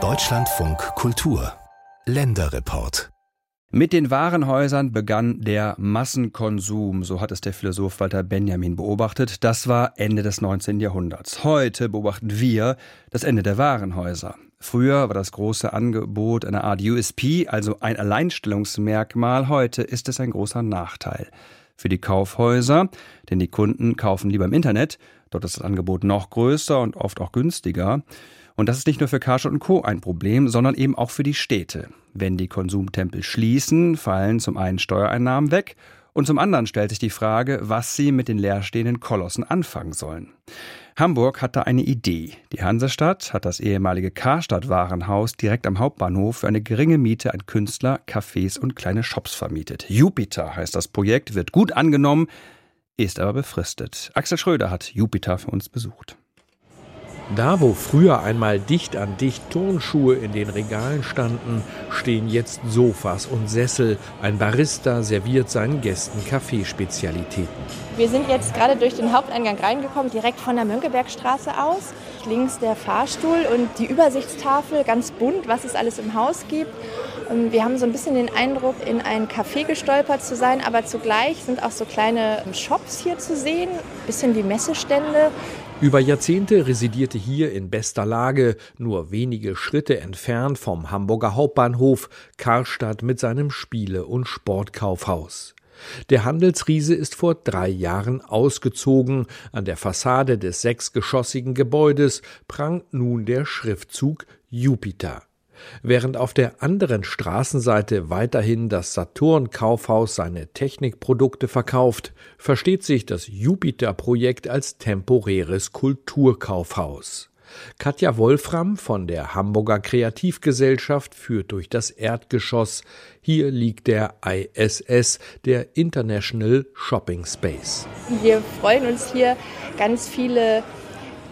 Deutschlandfunk Kultur Länderreport mit den Warenhäusern begann der Massenkonsum, so hat es der Philosoph Walter Benjamin beobachtet. Das war Ende des 19. Jahrhunderts. Heute beobachten wir das Ende der Warenhäuser. Früher war das große Angebot eine Art USP, also ein Alleinstellungsmerkmal. Heute ist es ein großer Nachteil für die Kaufhäuser, denn die Kunden kaufen lieber im Internet. Dort ist das Angebot noch größer und oft auch günstiger. Und das ist nicht nur für Karstadt und Co. ein Problem, sondern eben auch für die Städte. Wenn die Konsumtempel schließen, fallen zum einen Steuereinnahmen weg und zum anderen stellt sich die Frage, was sie mit den leerstehenden Kolossen anfangen sollen. Hamburg hat da eine Idee. Die Hansestadt hat das ehemalige Karstadt-Warenhaus direkt am Hauptbahnhof für eine geringe Miete an Künstler, Cafés und kleine Shops vermietet. Jupiter heißt das Projekt, wird gut angenommen, ist aber befristet. Axel Schröder hat Jupiter für uns besucht. Da, wo früher einmal dicht an dicht Turnschuhe in den Regalen standen, stehen jetzt Sofas und Sessel. Ein Barista serviert seinen Gästen Kaffeespezialitäten. Wir sind jetzt gerade durch den Haupteingang reingekommen, direkt von der Mönckebergstraße aus. Links der Fahrstuhl und die Übersichtstafel, ganz bunt, was es alles im Haus gibt. Wir haben so ein bisschen den Eindruck, in ein Café gestolpert zu sein, aber zugleich sind auch so kleine Shops hier zu sehen, bisschen wie Messestände. Über Jahrzehnte residierte hier in bester Lage, nur wenige Schritte entfernt vom Hamburger Hauptbahnhof, Karstadt mit seinem Spiele- und Sportkaufhaus. Der Handelsriese ist vor drei Jahren ausgezogen. An der Fassade des sechsgeschossigen Gebäudes prangt nun der Schriftzug Jupiter. Während auf der anderen Straßenseite weiterhin das Saturn-Kaufhaus seine Technikprodukte verkauft, versteht sich das Jupiter-Projekt als temporäres Kulturkaufhaus. Katja Wolfram von der Hamburger Kreativgesellschaft führt durch das Erdgeschoss. Hier liegt der ISS, der International Shopping Space. Wir freuen uns hier ganz viele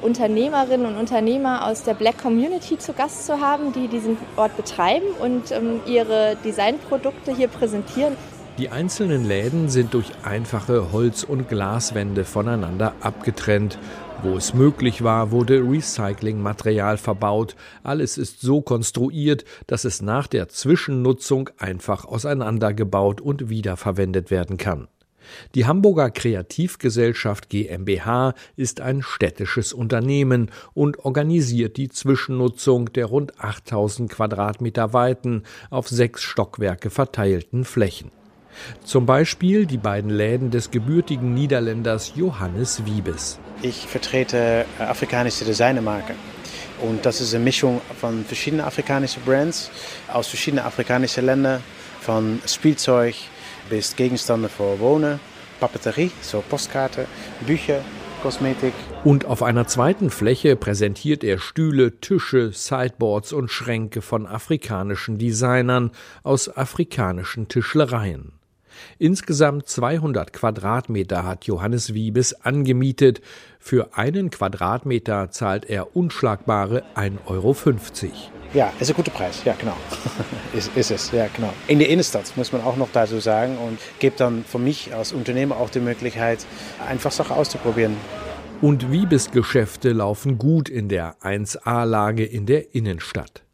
Unternehmerinnen und Unternehmer aus der Black Community zu Gast zu haben, die diesen Ort betreiben und ähm, ihre Designprodukte hier präsentieren. Die einzelnen Läden sind durch einfache Holz- und Glaswände voneinander abgetrennt. Wo es möglich war, wurde Recyclingmaterial verbaut. Alles ist so konstruiert, dass es nach der Zwischennutzung einfach auseinandergebaut und wiederverwendet werden kann. Die Hamburger Kreativgesellschaft GmbH ist ein städtisches Unternehmen und organisiert die Zwischennutzung der rund 8000 Quadratmeter weiten, auf sechs Stockwerke verteilten Flächen. Zum Beispiel die beiden Läden des gebürtigen Niederländers Johannes Wiebes. Ich vertrete äh, afrikanische Designermarken. Und das ist eine Mischung von verschiedenen afrikanischen Brands aus verschiedenen afrikanischen Ländern, von Spielzeug bis Gegenstände für Wohnen, Papeterie, so Postkarten, Bücher, Kosmetik. Und auf einer zweiten Fläche präsentiert er Stühle, Tische, Sideboards und Schränke von afrikanischen Designern aus afrikanischen Tischlereien. Insgesamt 200 Quadratmeter hat Johannes Wiebes angemietet. Für einen Quadratmeter zahlt er unschlagbare 1,50 Euro. Ja, ist ein guter Preis, ja genau. ist, ist es, ja genau. In der Innenstadt muss man auch noch dazu sagen und gibt dann für mich als Unternehmer auch die Möglichkeit, einfach Sachen auszuprobieren. Und Wiebes Geschäfte laufen gut in der 1A-Lage in der Innenstadt.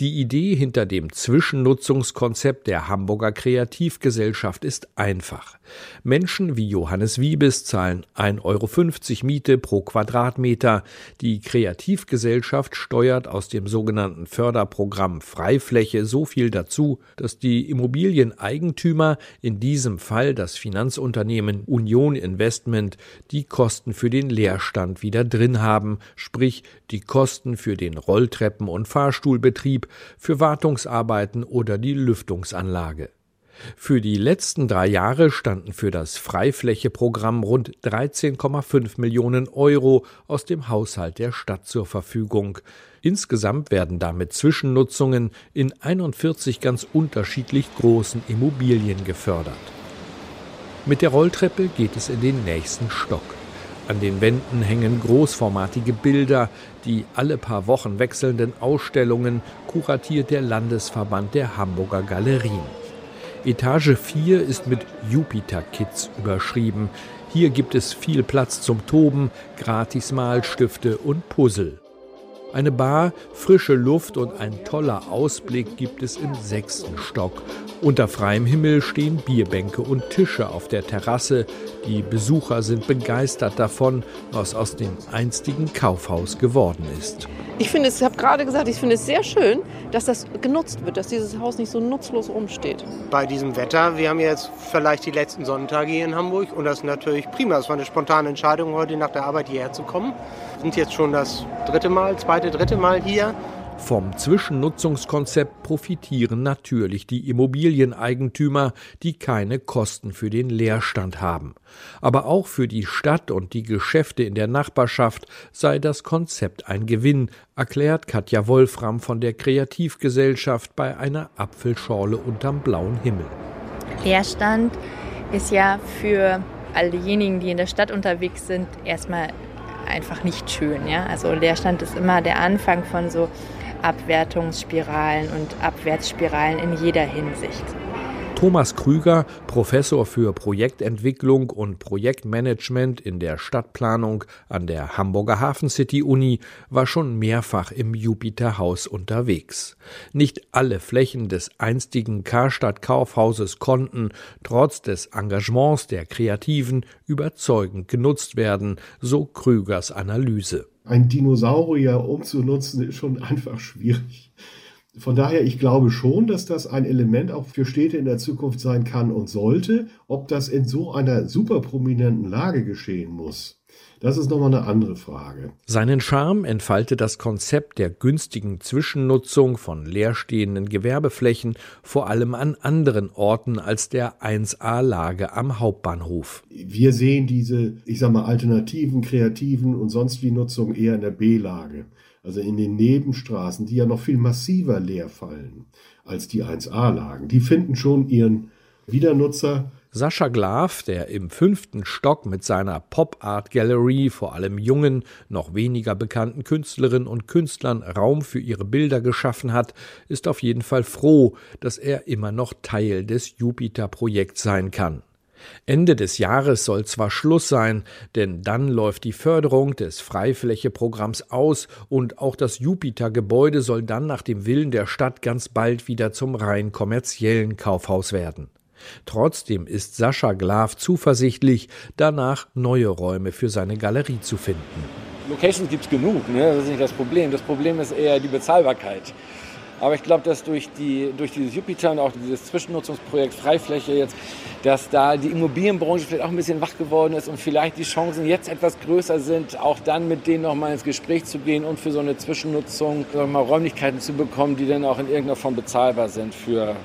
Die Idee hinter dem Zwischennutzungskonzept der Hamburger Kreativgesellschaft ist einfach. Menschen wie Johannes Wiebes zahlen 1,50 Euro Miete pro Quadratmeter. Die Kreativgesellschaft steuert aus dem sogenannten Förderprogramm Freifläche so viel dazu, dass die Immobilieneigentümer, in diesem Fall das Finanzunternehmen Union Investment, die Kosten für den Leerstand wieder drin haben, sprich die Kosten für den Rolltreppen- und Fahrstuhlbetrieb, für Wartungsarbeiten oder die Lüftungsanlage. Für die letzten drei Jahre standen für das Freiflächeprogramm rund 13,5 Millionen Euro aus dem Haushalt der Stadt zur Verfügung. Insgesamt werden damit Zwischennutzungen in 41 ganz unterschiedlich großen Immobilien gefördert. Mit der Rolltreppe geht es in den nächsten Stock. An den Wänden hängen großformatige Bilder, die alle paar Wochen wechselnden Ausstellungen kuratiert der Landesverband der Hamburger Galerien. Etage 4 ist mit Jupiter Kids überschrieben. Hier gibt es viel Platz zum Toben, gratis Malstifte und Puzzle. Eine Bar, frische Luft und ein toller Ausblick gibt es im sechsten Stock. Unter freiem Himmel stehen Bierbänke und Tische auf der Terrasse. Die Besucher sind begeistert davon, was aus dem einstigen Kaufhaus geworden ist. Ich finde es, ich habe gerade gesagt, ich finde es sehr schön, dass das genutzt wird, dass dieses Haus nicht so nutzlos rumsteht. Bei diesem Wetter, wir haben jetzt vielleicht die letzten Sonntage hier in Hamburg und das ist natürlich prima. Es war eine spontane Entscheidung, heute nach der Arbeit hierher zu kommen. Wir sind jetzt schon das dritte Mal, zweite, dritte Mal hier vom Zwischennutzungskonzept profitieren natürlich die Immobilieneigentümer, die keine Kosten für den Leerstand haben. Aber auch für die Stadt und die Geschäfte in der Nachbarschaft sei das Konzept ein Gewinn, erklärt Katja Wolfram von der Kreativgesellschaft bei einer Apfelschorle unterm blauen Himmel. Leerstand ist ja für all diejenigen, die in der Stadt unterwegs sind, erstmal einfach nicht schön. Ja? Also Leerstand ist immer der Anfang von so Abwertungsspiralen und Abwärtsspiralen in jeder Hinsicht. Thomas Krüger, Professor für Projektentwicklung und Projektmanagement in der Stadtplanung an der Hamburger Hafen City Uni, war schon mehrfach im Jupiterhaus unterwegs. Nicht alle Flächen des einstigen Karstadt Kaufhauses konnten, trotz des Engagements der Kreativen, überzeugend genutzt werden, so Krügers Analyse ein Dinosaurier umzunutzen, ist schon einfach schwierig. Von daher, ich glaube schon, dass das ein Element auch für Städte in der Zukunft sein kann und sollte. Ob das in so einer super prominenten Lage geschehen muss, das ist nochmal eine andere Frage. Seinen Charme entfaltet das Konzept der günstigen Zwischennutzung von leerstehenden Gewerbeflächen vor allem an anderen Orten als der 1A-Lage am Hauptbahnhof. Wir sehen diese, ich sag mal, alternativen, kreativen und sonst wie Nutzung eher in der B-Lage. Also in den Nebenstraßen, die ja noch viel massiver leer fallen als die 1A-Lagen. Die finden schon ihren Wiedernutzer Sascha Glav, der im fünften Stock mit seiner Pop Art Gallery vor allem jungen, noch weniger bekannten Künstlerinnen und Künstlern Raum für ihre Bilder geschaffen hat, ist auf jeden Fall froh, dass er immer noch Teil des Jupiter-Projekts sein kann. Ende des Jahres soll zwar Schluss sein, denn dann läuft die Förderung des Freiflächeprogramms aus und auch das Jupiter-Gebäude soll dann nach dem Willen der Stadt ganz bald wieder zum rein kommerziellen Kaufhaus werden. Trotzdem ist Sascha Glav zuversichtlich, danach neue Räume für seine Galerie zu finden. Locations gibt es genug, ne? das ist nicht das Problem. Das Problem ist eher die Bezahlbarkeit. Aber ich glaube, dass durch, die, durch dieses Jupiter und auch dieses Zwischennutzungsprojekt Freifläche jetzt, dass da die Immobilienbranche vielleicht auch ein bisschen wach geworden ist und vielleicht die Chancen jetzt etwas größer sind, auch dann mit denen nochmal ins Gespräch zu gehen und für so eine Zwischennutzung mal Räumlichkeiten zu bekommen, die dann auch in irgendeiner Form bezahlbar sind für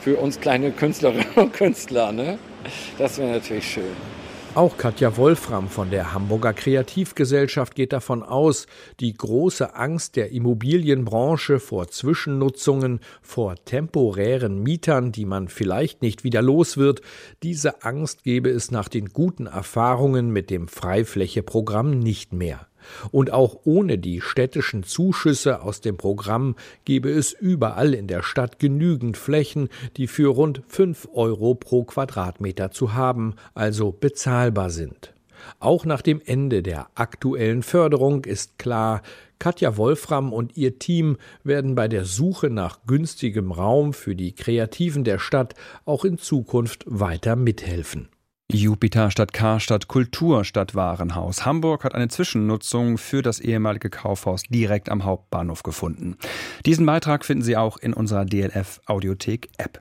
für uns kleine Künstlerinnen und Künstler. Ne? Das wäre natürlich schön. Auch Katja Wolfram von der Hamburger Kreativgesellschaft geht davon aus, die große Angst der Immobilienbranche vor Zwischennutzungen, vor temporären Mietern, die man vielleicht nicht wieder los wird, diese Angst gebe es nach den guten Erfahrungen mit dem Freiflächeprogramm nicht mehr. Und auch ohne die städtischen Zuschüsse aus dem Programm gebe es überall in der Stadt genügend Flächen, die für rund fünf Euro pro Quadratmeter zu haben, also bezahlbar sind. Auch nach dem Ende der aktuellen Förderung ist klar, Katja Wolfram und ihr Team werden bei der Suche nach günstigem Raum für die Kreativen der Stadt auch in Zukunft weiter mithelfen. Jupiter statt Karstadt Kultur statt Warenhaus. Hamburg hat eine Zwischennutzung für das ehemalige Kaufhaus direkt am Hauptbahnhof gefunden. Diesen Beitrag finden Sie auch in unserer DLF Audiothek App.